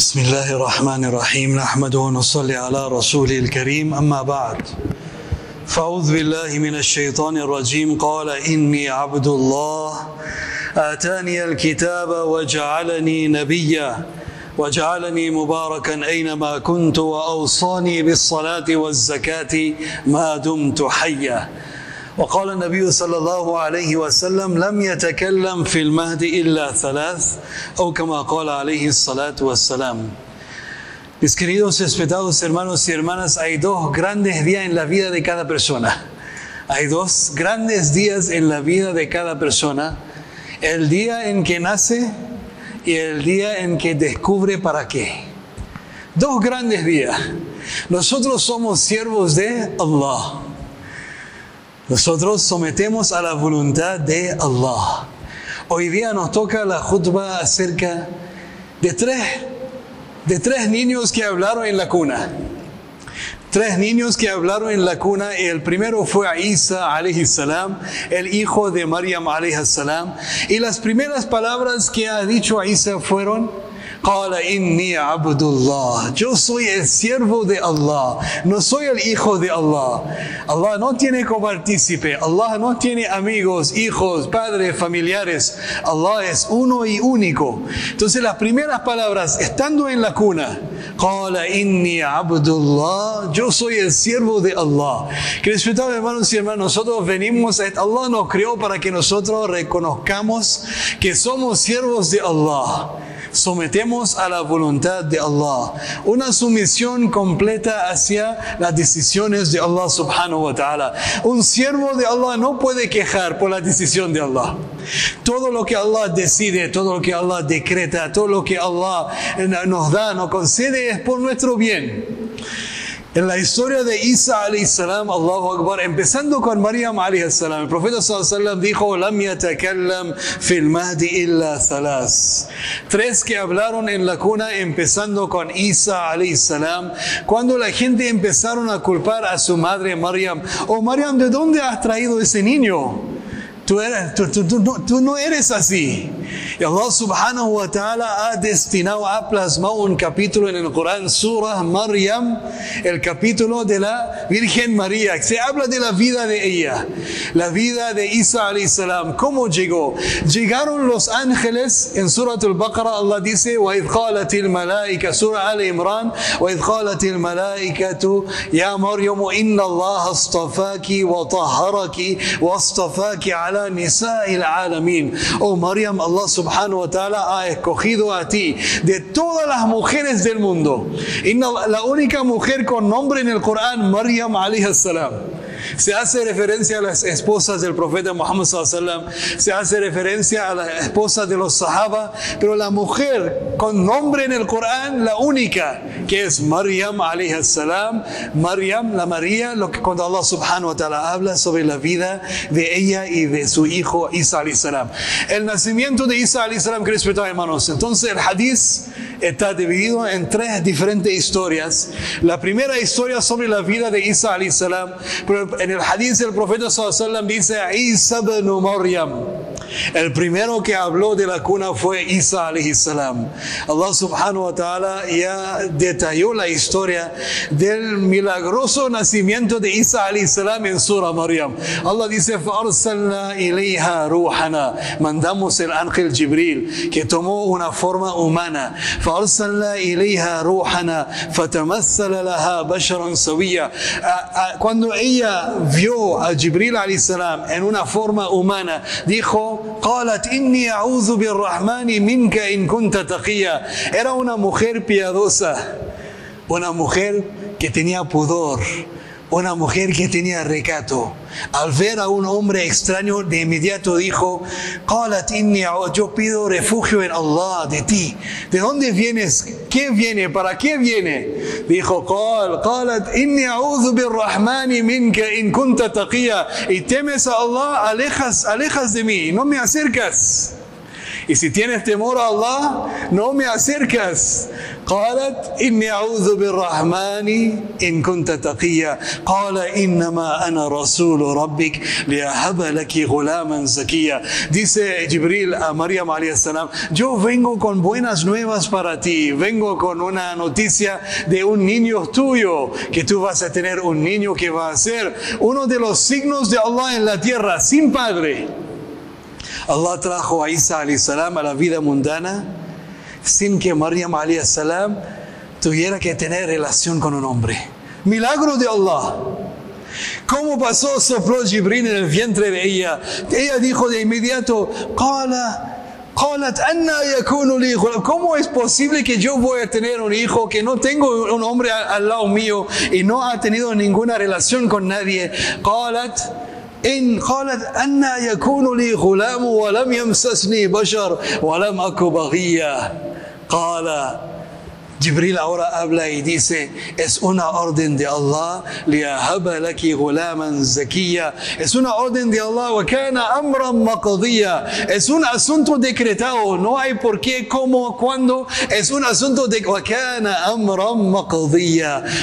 بسم الله الرحمن الرحيم نحمده ونصلي على رسوله الكريم أما بعد فأعوذ بالله من الشيطان الرجيم قال إني عبد الله آتاني الكتاب وجعلني نبيا وجعلني مباركا أينما كنت وأوصاني بالصلاة والزكاة ما دمت حيا وقال النبي صلى الله عليه وسلم لم يتكلم في المهد إلا ثلاث أو كما قال عليه الصلاة والسلام Mis queridos respetados hermanos y hermanas, hay dos grandes días en la vida de cada persona. Hay dos grandes días en la vida de cada persona. El día en que nace y el día en que descubre para qué. Dos grandes días. Nosotros somos siervos de Allah. Nosotros sometemos a la voluntad de Allah. Hoy día nos toca la jutba acerca de tres, de tres niños que hablaron en la cuna. Tres niños que hablaron en la cuna el primero fue Isa salam, el hijo de alayhi salam. Y las primeras palabras que ha dicho Isa fueron, Qala inni abdullah. Yo soy el siervo de Allah. No soy el hijo de Allah. Allah no tiene copartícipe. Allah no tiene amigos, hijos, padres, familiares. Allah es uno y único. Entonces las primeras palabras, estando en la cuna, Qala inni abdullah. Yo soy el siervo de Allah. Que respetable hermanos y hermanas, nosotros venimos, a, Allah nos creó para que nosotros reconozcamos que somos siervos de Allah sometemos a la voluntad de Allah. Una sumisión completa hacia las decisiones de Allah subhanahu wa ta'ala. Un siervo de Allah no puede quejar por la decisión de Allah. Todo lo que Allah decide, todo lo que Allah decreta, todo lo que Allah nos da, nos concede es por nuestro bien. En la historia de Isa salam, Allahu Akbar, empezando con Maryam salam, el profeta sallam dijo, "Lam yatakallam fil mahdi illa thalas." Tres que hablaron en la cuna empezando con Isa salam, cuando la gente empezaron a culpar a su madre Maryam, "Oh Maryam, ¿de dónde has traído ese niño?" Tú, eres, tú, tú, tú, no eres así. Y Allah subhanahu wa ta'ala ha destinado, ha plasmado un capítulo en el Corán, Surah Maryam, el capítulo de la Virgen María. Se habla de la vida de ella, la vida de Isa salam. ¿Cómo llegó? Llegaron los ángeles en Surah al-Baqarah, Allah dice, وَإِذْ قَالَتِ الْمَلَائِكَ Surah Al-Imran, وَإِذْ قَالَتِ الْمَلَائِكَةُ يَا مَرْيَمُ إِنَّ اللَّهَ اصْطَفَاكِ وَطَهَّرَكِ وَاصْطَفَاكِ عَلَى نساء العالمين. Oh Maryam, Allah subhanahu wa ta'ala ha escogido a ti de todas las mujeres del mundo. Y la única mujer con nombre en el Corán, Maryam alayhi salam. Se hace referencia a las esposas del profeta Muhammad se hace referencia a las esposas de los sahaba, pero la mujer con nombre en el Corán, la única, que es Maryam alayhi salam, Maryam, la María, lo que cuando Allah subhanahu wa ta'ala habla sobre la vida de ella y de su hijo Isa alayhi salam. El nacimiento de Isa alayhi salam, que respetado hermanos. Entonces el hadith está dividido en tres diferentes historias. La primera historia sobre la vida de Isa salam, pero en el hadith del profeta sallallahu dice Isa ibn Maryam. El primero que habló de la cuna fue Isa alayhi salam. Allah subhanahu wa ta'ala ya detalló la historia del milagroso nacimiento de Isa alayhi salam en Surah Maryam. Allah dice فَأَرْسَلْنَا إِلَيْهَا رُوحَنَا Mandamos el ángel Jibril que tomó una forma humana. فَأَرْسَلْنَا إِلَيْهَا رُوحَنَا فَتَمَثَّلَ لَهَا بَشَرًا سَوِيًّا Cuando ella vio a Jibril alayhi salam en una forma humana, dijo, قالت إني أعوذ بالرحمن منك إن كنت تقيا. Era una mujer piadosa, una mujer que tenía pudor, una mujer que tenía recato. Al ver a un hombre extraño, de inmediato dijo, yo pido refugio en Allah de ti. ¿De dónde vienes? ¿Qué viene? ¿Para qué viene? Dijo, y temes a Allah, alejas, alejas de mí, no me acercas. Y si tienes temor a Allah, no me acercas. قالت إني أعوذ بالرحمن إن كنت تقيا قال إنما أنا رسول ربك لأهب لك غلاما زكيا Dice Jibril a Maryam alayhi salam, yo vengo con buenas nuevas para ti, vengo con una noticia de un niño tuyo, que tú vas a tener un niño que va a ser uno de los signos de Allah en la tierra, sin padre. Allah trajo a Isa salam a la vida mundana sin que Maryam salam tuviera que tener relación con un hombre. Milagro de Allah. ¿Cómo pasó? Sopló Jibril en el vientre de ella. Ella dijo de inmediato, ¿Cómo es posible que yo voy a tener un hijo que no tengo un hombre al lado mío y no ha tenido ninguna relación con nadie? قالت إن قالت أن يكون لي غلام ولم يمسسني بشر ولم أك بغيا قال Jibril ahora habla y dice, es una orden de Allah, es una orden de Allah, es un asunto decretado, no hay por qué, cómo, cuándo, es un asunto de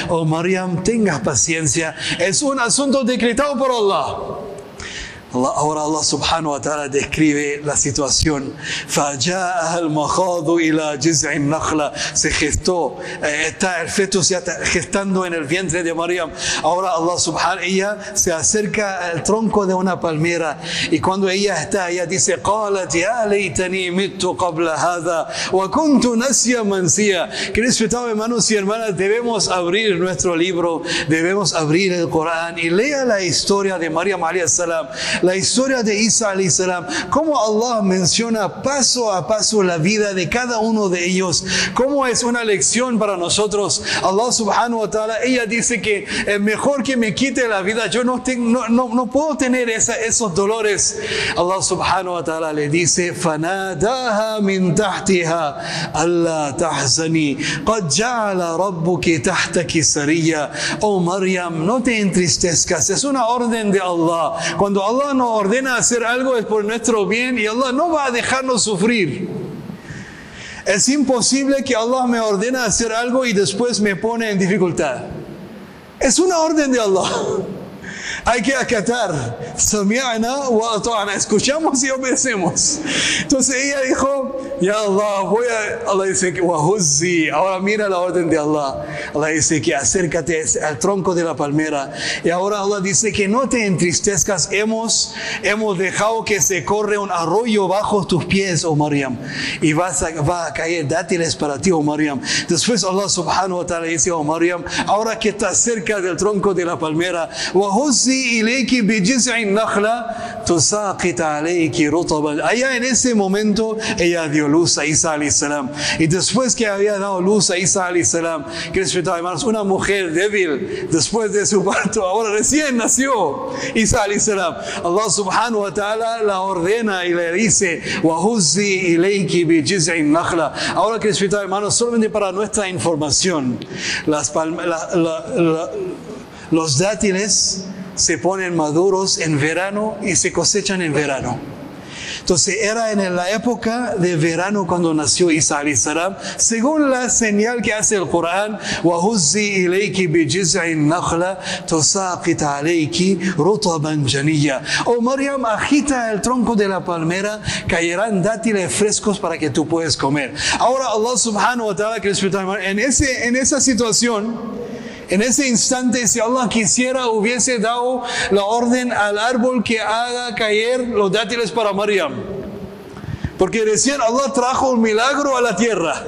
Oh Maryam, tengas paciencia, es un asunto decretado por Allah. Ahora Allah subhanahu wa ta'ala describe la situación. Se gestó, eh, está, el feto se está gestando en el vientre de Maryam. Ahora Allah subhanahu wa ella se acerca al tronco de una palmera y cuando ella está, ella dice, Queridos hermanos y hermanas, debemos abrir nuestro libro, debemos abrir el Corán y lea la historia de Maryam alayhi salam la historia de Isa salam, cómo Allah menciona paso a paso la vida de cada uno de ellos, cómo es una lección para nosotros. Allah subhanahu wa ta'ala, ella dice que es mejor que me quite la vida, yo no, tengo, no, no, puedo tener esa, esos dolores. Allah subhanahu wa ta'ala le dice, فناداها من تحتها ألا تحزني قد جعل ربك تحتك سريا Oh Maryam, no te entristezcas, es una orden de Allah. Cuando Allah nos ordena hacer algo es por nuestro bien y Allah no va a dejarnos sufrir. Es imposible que Allah me ordena hacer algo y después me pone en dificultad. Es una orden de Allah. Hay que acatar. Escuchamos y obedecemos. Entonces ella dijo, Ya Allah, voy a. Allah dice que Ahora mira la orden de Allah. Allah dice que acércate al tronco de la palmera. Y ahora Allah dice que no te entristezcas. Hemos, hemos dejado que se corre un arroyo bajo tus pies, oh Maryam. Y vas a, va a caer dátiles para ti, oh Maryam. Después Allah subhanahu wa ta'ala dice, oh Maryam, ahora que estás cerca del tronco de la palmera, Allá en ese momento ella dio luz a Isa salam. Y después que había dado luz a Isa salam, que hermanos, una mujer débil después de su parto, ahora recién nació Isa salam. Allah subhanahu wa ta'ala la ordena y le dice, Ahora que hermanos, solamente para nuestra información, las los dátiles se ponen maduros en verano y se cosechan en verano. Entonces era en la época de verano cuando nació Isa al-Salam, según la señal que hace el Corán, O Mariam agita el tronco de la palmera, caerán dátiles frescos para que tú puedas comer. Ahora Allah subhanahu wa ta'ala, en, en esa situación, en ese instante, si Allah quisiera, hubiese dado la orden al árbol que haga caer los dátiles para Maryam. Porque recién Allah trajo un milagro a la tierra.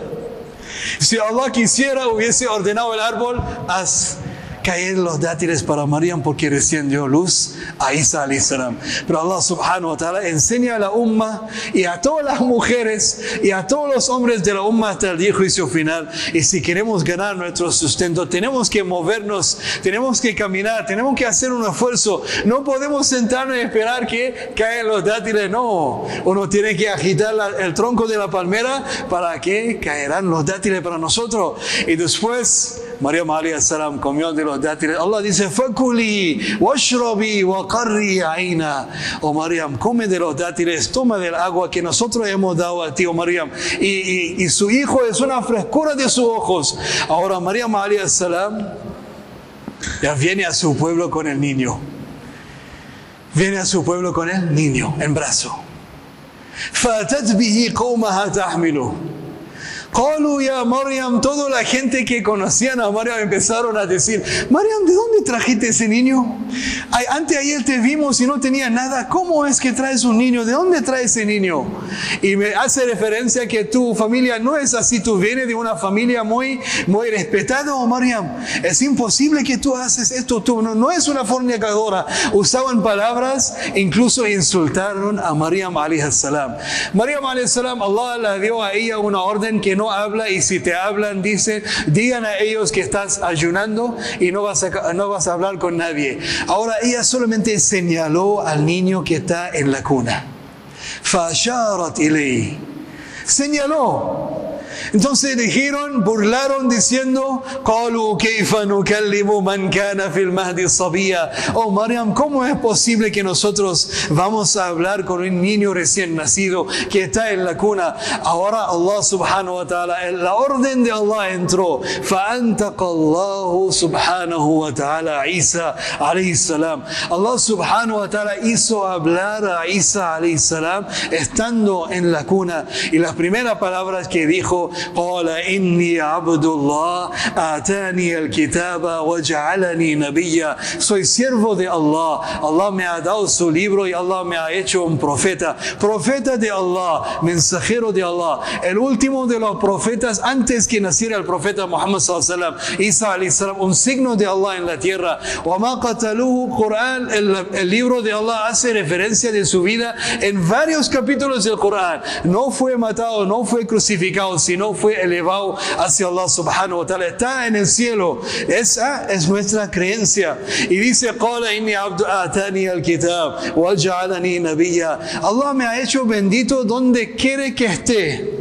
Si Allah quisiera, hubiese ordenado el árbol, haz caer los dátiles para Maryam porque recién dio luz a Isa salam. Pero Allah subhanahu wa ta'ala enseña a la umma y a todas las mujeres y a todos los hombres de la umma hasta el día juicio final. Y si queremos ganar nuestro sustento, tenemos que movernos, tenemos que caminar, tenemos que hacer un esfuerzo. No podemos sentarnos y esperar que caigan los dátiles. No, uno tiene que agitar el tronco de la palmera para que caerán los dátiles para nosotros. Y después María María salam comió de los dátiles. Allah dice, fakuli, washrabi, waqarri aina. Oh Maryam, come de los dátiles, toma del agua que nosotros hemos dado a ti, oh Maryam. Y, y, su hijo es una frescura de sus ojos. Ahora María María salam ya viene a su pueblo con el niño. Viene a su pueblo con el niño en brazo. فأتت به قومها تحمله Qalu ya Mariam, toda la gente que conocían a Mariam empezaron a decir, Mariam, ¿de dónde trajiste ese niño? Ay, antes ayer te vimos y no tenía nada, ¿cómo es que traes un niño? ¿De dónde traes ese niño? Y me hace referencia que tu familia no es así, tú vienes de una familia muy, muy respetada, oh Mariam. Es imposible que tú haces esto, tú no, no es una fornicadora. Usaban palabras, incluso insultaron a Mariam salam. Mariam salam, Allah le dio a ella una orden que habla y si te hablan, dice, digan a ellos que estás ayunando y no vas a, no vas a hablar con nadie. Ahora ella solamente señaló al niño que está en la cuna. Señaló. Entonces dijeron, burlaron diciendo, Oh Mariam, ¿cómo es posible que nosotros vamos a hablar con un niño recién nacido que está en la cuna? Ahora Allah subhanahu wa ta'ala, la orden de Allah entró. Allah subhanahu wa ta'ala Isa salam. Allah subhanahu wa ta'ala hizo hablar a Isa alayhi salam estando en la cuna. Y las primeras palabras que dijo, قال إني عبد الله آتاني الكتاب وجعلني نبيا soy siervo de Allah Allah me ha dado su libro y Allah me ha hecho un profeta profeta de Allah mensajero de Allah el último de los profetas antes que naciera el profeta Muhammad sallallahu Isa salam un signo de Allah en la tierra وما قتلوه Quran el, el libro de Allah hace referencia de su vida en varios capítulos del Corán no fue matado no fue crucificado sino fue elevado hacia Allah subhanahu wa ta'ala. Está en el cielo. Esa es nuestra creencia. Y dice, Allah me ha hecho bendito donde quiere que esté.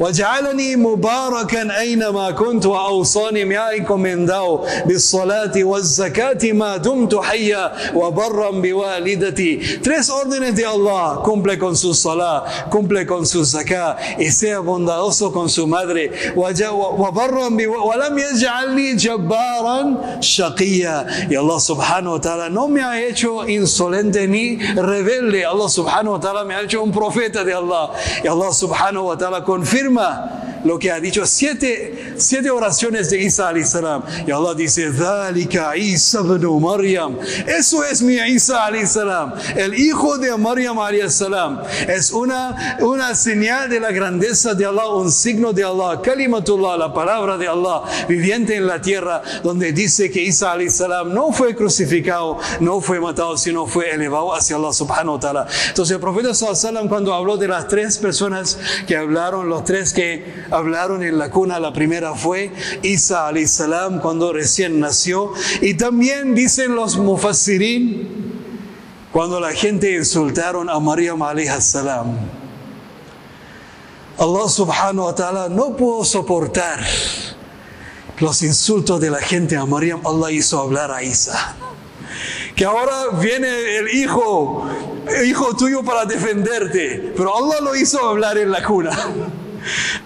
وجعلني مباركا أينما كنت وأوصاني me ha encomendado بالصلاة والزكاة ما دمت حيا وبرا بوالدتي tres órdenes de Allah cumple con su salah cumple con su zakah y sea bondadoso con su madre وبرا ولم يجعلني جبارا شقيا y Allah subhanahu wa ta'ala no me ha hecho insolente ni rebelde Allah subhanahu wa ta'ala me ha hecho un profeta de Allah y Allah subhanahu wa ta'ala confirma afirma lo que ha dicho. Siete, siete oraciones de Isa salam y Allah dice Dhalika Isa Maryam eso es mi Isa salam el hijo de Maryam salam es una, una señal de la grandeza de Allah un signo de Allah. Kalimatullah la palabra de Allah viviente en la tierra donde dice que Isa salam no fue crucificado no fue matado sino fue elevado hacia Allah subhanahu wa ta'ala. Entonces el profeta sallam cuando habló de las tres personas que hablaron los tres que hablaron en la cuna, la primera fue Isa salam cuando recién nació. Y también dicen los mufassirin, cuando la gente insultaron a Maryam salam. Allah subhanahu wa ta'ala no pudo soportar los insultos de la gente a Maryam. Allah hizo hablar a Isa. Que ahora viene el hijo, hijo tuyo para defenderte. Pero Allah lo hizo hablar en la cuna.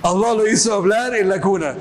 Allah lo hizo hablar en la cuna.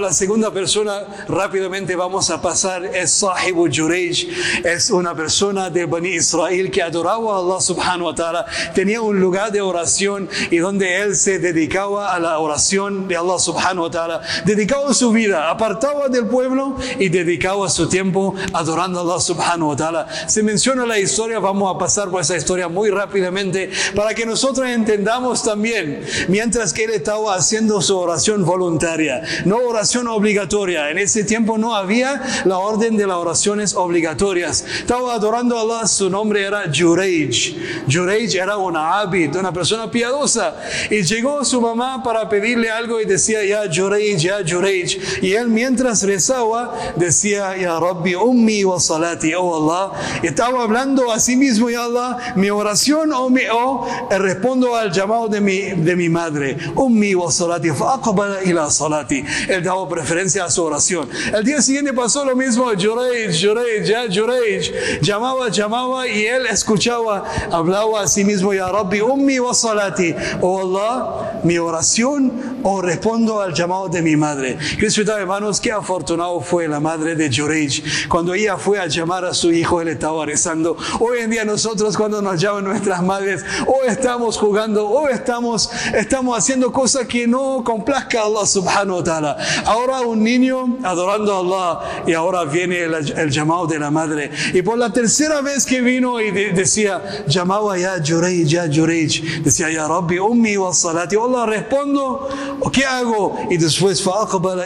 La segunda persona, rápidamente vamos a pasar, es Sahibu Jurej. Es una persona de Bani Israel que adoraba a Allah subhanahu wa ta'ala. Tenía un lugar de oración y donde él se dedicaba a la oración de Allah subhanahu wa ta'ala. Dedicaba su vida, apartaba del pueblo y dedicaba su tiempo adorando a Allah subhanahu wa ta'ala. Se menciona la historia, vamos a pasar por esa historia muy rápidamente para que nosotros entendamos también, mientras que él estaba haciendo su oración voluntaria, no oración obligatoria. En ese tiempo no había la orden de las oraciones obligatorias. Estaba adorando a Allah, su nombre era Jurej. Jurej era una abid, una persona piadosa. Y llegó su mamá para pedirle algo y decía, ya Jurej, ya Jurej. Y él mientras rezaba decía, ya Rabbi, ummi wa salati, oh Allah. estaba hablando a sí mismo, ya Allah, mi oración o, mi, o respondo al llamado de mi, de mi madre ummi wa salati faqbala ila salati. Él daba preferencia a su oración. El día siguiente pasó lo mismo, Jureij, Jureij, ya Jureij, llamaba, llamaba y él escuchaba, hablaba a sí mismo, Ya Rabbi, ummi wa salati. Oh Allah, mi oración o respondo al llamado de mi madre. Cristo hermanos, qué afortunado fue la madre de Jureij. Cuando ella fue a llamar a su hijo, él estaba rezando. Hoy en día nosotros cuando nos llaman nuestras madres, o estamos jugando, o estamos, estamos haciendo cosas que no complazca a Allah subhanahu wa ta'ala. Ahora un niño adorando a Allah y ahora viene el, llamado de la madre. Y por la tercera vez que vino y decía, llamaba ya Jureij, ya Jureij, decía ya Rabbi, ummi wa salati. Allah respondo, ¿qué hago? Y después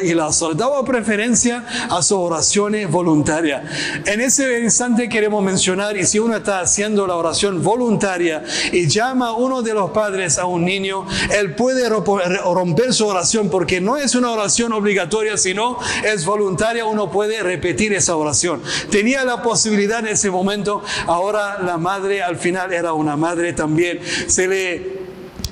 y la daba preferencia a sus oraciones voluntarias. En ese instante queremos mencionar, y si uno está haciendo la oración voluntaria y llama a uno de los padres a un niño, él puede romper su oración porque no es una oración obligatoria, sino es voluntaria, uno puede repetir esa oración. Tenía la posibilidad en ese momento, ahora la madre al final era una madre también, se le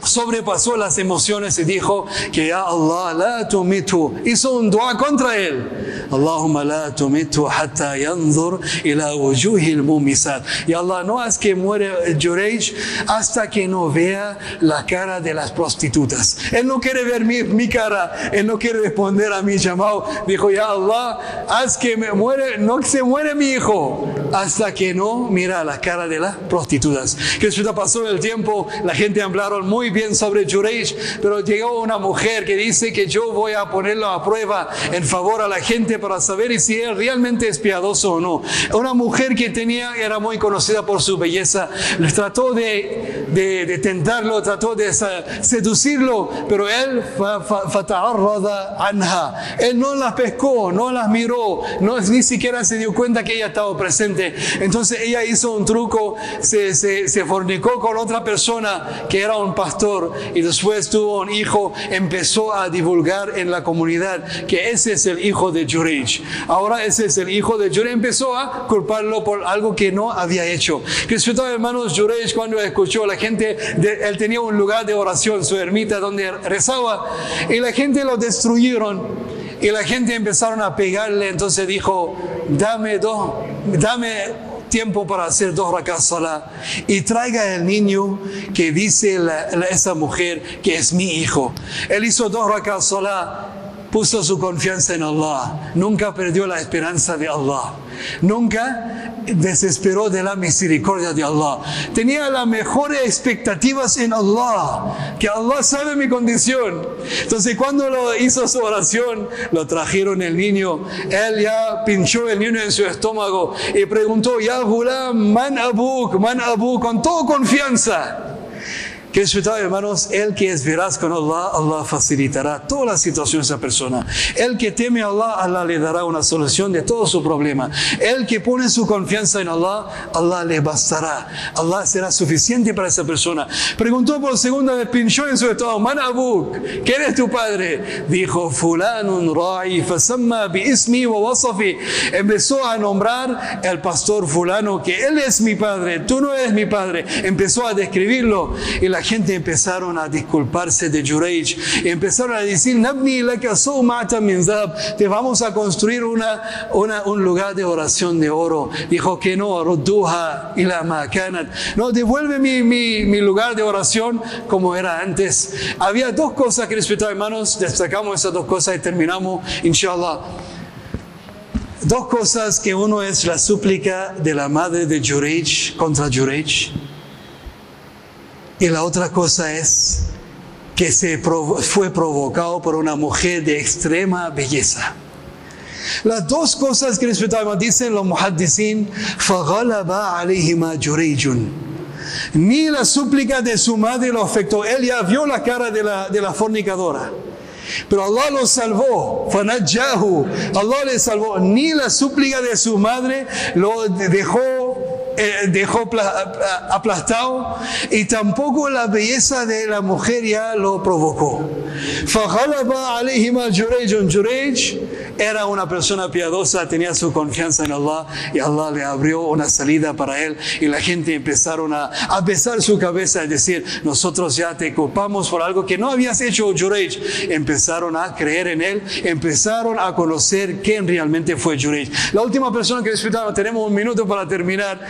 sobrepasó las emociones y dijo que ya Allah la tumitu hizo un dua contra él. Allahumma la tumitu hatta yanzur ila wujuhil mumisat y Allah no haz que muere Jurej hasta que no vea la cara de las prostitutas él no quiere ver mi, mi, cara él no quiere responder a mi llamado. Dijo ya Allah haz que me muere no se muere mi hijo hasta que no mira la cara de las prostitutas que pasó el tiempo la gente hablaron muy bien sobre Jureish, pero llegó una mujer que dice que yo voy a ponerlo a prueba en favor a la gente para saber si él realmente es piadoso o no. Una mujer que tenía, era muy conocida por su belleza, trató de, de, tentarlo, trató de seducirlo, pero él anha. Él no las pescó, no las miró, no, ni siquiera se dio cuenta que ella estaba presente. Entonces ella hizo un truco, se, fornicó con otra persona que era un pastor y después tuvo un hijo, empezó a divulgar en la comunidad que ese es el hijo de Jurej. Ahora ese es el hijo de Jurej. Empezó a culparlo por algo que no había hecho. Respetado hermanos, Jurej cuando escuchó la gente, él tenía un lugar de oración, su ermita donde rezaba y la gente lo destruyeron. Y la gente empezaron a pegarle, entonces dijo, dame dos, dame tiempo para hacer dos rakas y traiga el niño que dice esa mujer que es mi hijo. Él hizo dos rakas puso su confianza en Allah, nunca perdió la esperanza de Allah, nunca desesperó de la misericordia de Allah. Tenía las mejores expectativas en Allah, que Allah sabe mi condición. Entonces cuando lo hizo su oración, lo trajeron el niño, él ya pinchó el niño en su estómago y preguntó, ya Gulam, man abuk, man abuk, con toda confianza. Que respetado hermanos, el que es veraz con Allah, Allah facilitará toda la situación de esa persona. El que teme a Allah, Allah le dará una solución de todo su problema. El que pone su confianza en Allah, Allah le bastará. Allah será suficiente para esa persona. Preguntó por segunda vez, pinchó en su estado, Man Abuk, ¿quién es tu padre? Dijo, Fulanun Ra'i, fasamma bi ismi wa wasafi. Empezó a nombrar el pastor fulano, que él es mi padre, tú no eres mi padre. Empezó a describirlo y la gente empezaron a disculparse de Jureij y empezaron a decir, Nabni te vamos a construir una, un lugar de oración de oro. Dijo que no, No, devuelve mi, mi, lugar de oración como era antes. Había dos cosas que respetar, hermanos, destacamos esas dos cosas y terminamos, inshallah. Dos cosas que uno es la súplica de la madre de Jureij contra Jureij y la otra cosa es que se fue provocado por una mujer de extrema belleza. Las dos cosas que dicen los muhaddisin, Ni la súplica de su madre lo afectó. Él ya vio la cara de la, de la fornicadora. Pero Allah lo salvó. Allah le salvó. Ni la súplica de su madre lo dejó eh, dejó aplastado y tampoco la belleza de la mujer ya lo provocó. Era una persona piadosa, tenía su confianza en Allah y Allah le abrió una salida para él y la gente empezaron a, a besar su cabeza y decir, nosotros ya te culpamos por algo que no habías hecho, Jurej. Empezaron a creer en él, empezaron a conocer quién realmente fue Jurej. La última persona que disfrutaron, tenemos un minuto para terminar,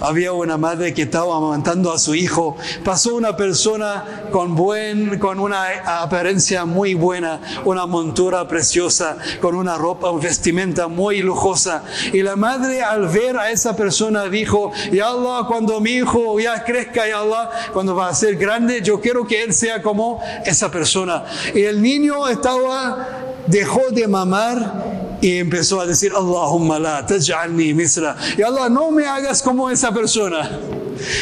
había una madre que estaba amamantando a su hijo, pasó una persona con, buen, con una apariencia muy buena, una montura preciosa, con una ropa, una vestimenta muy lujosa. Y la madre al ver a esa persona dijo, ya Allah, cuando mi hijo ya crezca, ya Allah, cuando va a ser grande, yo quiero que él sea como esa persona. Y el niño estaba, dejó de mamar y empezó a decir, Allahumma la taj'alni misra. Y Allah, no me hagas como esa persona.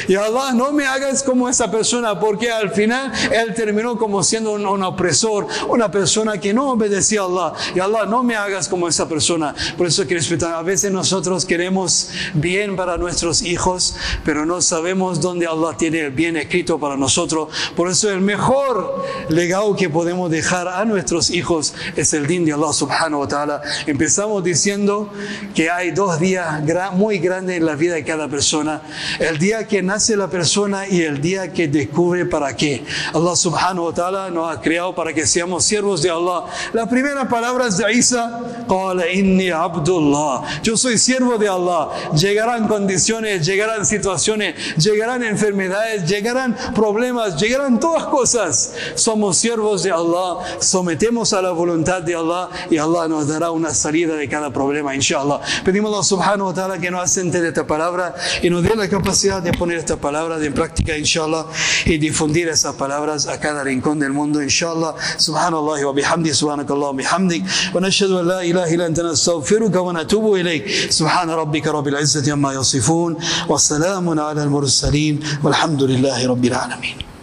Y Allah, no me hagas como esa persona, porque al final él terminó como siendo un, un, opresor, una persona que no obedecía a Allah. Y Allah, no me hagas como esa persona. Por eso que respetar, a veces nosotros queremos bien para nuestros hijos, pero no sabemos dónde Allah tiene el bien escrito para nosotros. Por eso el mejor legado que podemos dejar a nuestros hijos es el din de Allah subhanahu wa ta'ala. Empezamos diciendo que hay dos días muy grandes en la vida de cada persona. El día que nace la persona y el día que descubre para qué. Allah subhanahu wa ta'ala nos ha creado para que seamos siervos de Allah. La primera palabra es de Isa, inni abdullah. Yo soy siervo de Allah. Llegarán condiciones, llegarán situaciones, llegarán enfermedades, llegarán problemas, llegarán todas cosas. Somos siervos de Allah, sometemos a la voluntad de Allah y Allah nos dará una salida de cada problema, inshallah. Pedimos a Allah subhanahu wa ta'ala que nos asente de esta palabra y nos dé la capacidad de poner esta palabra en práctica, inshallah, y difundir esas palabras a cada rincón del mundo, inshallah. Subhanallah wa bihamdi, subhanakallah wa bihamdik, wa nashhadu an la ilaha illa anta nastaghfiruka wa natubu ilayk. Subhana rabbika rabbil izzati amma yasifun, wa salamun ala al-mursalin, walhamdulillahi rabbil alamin.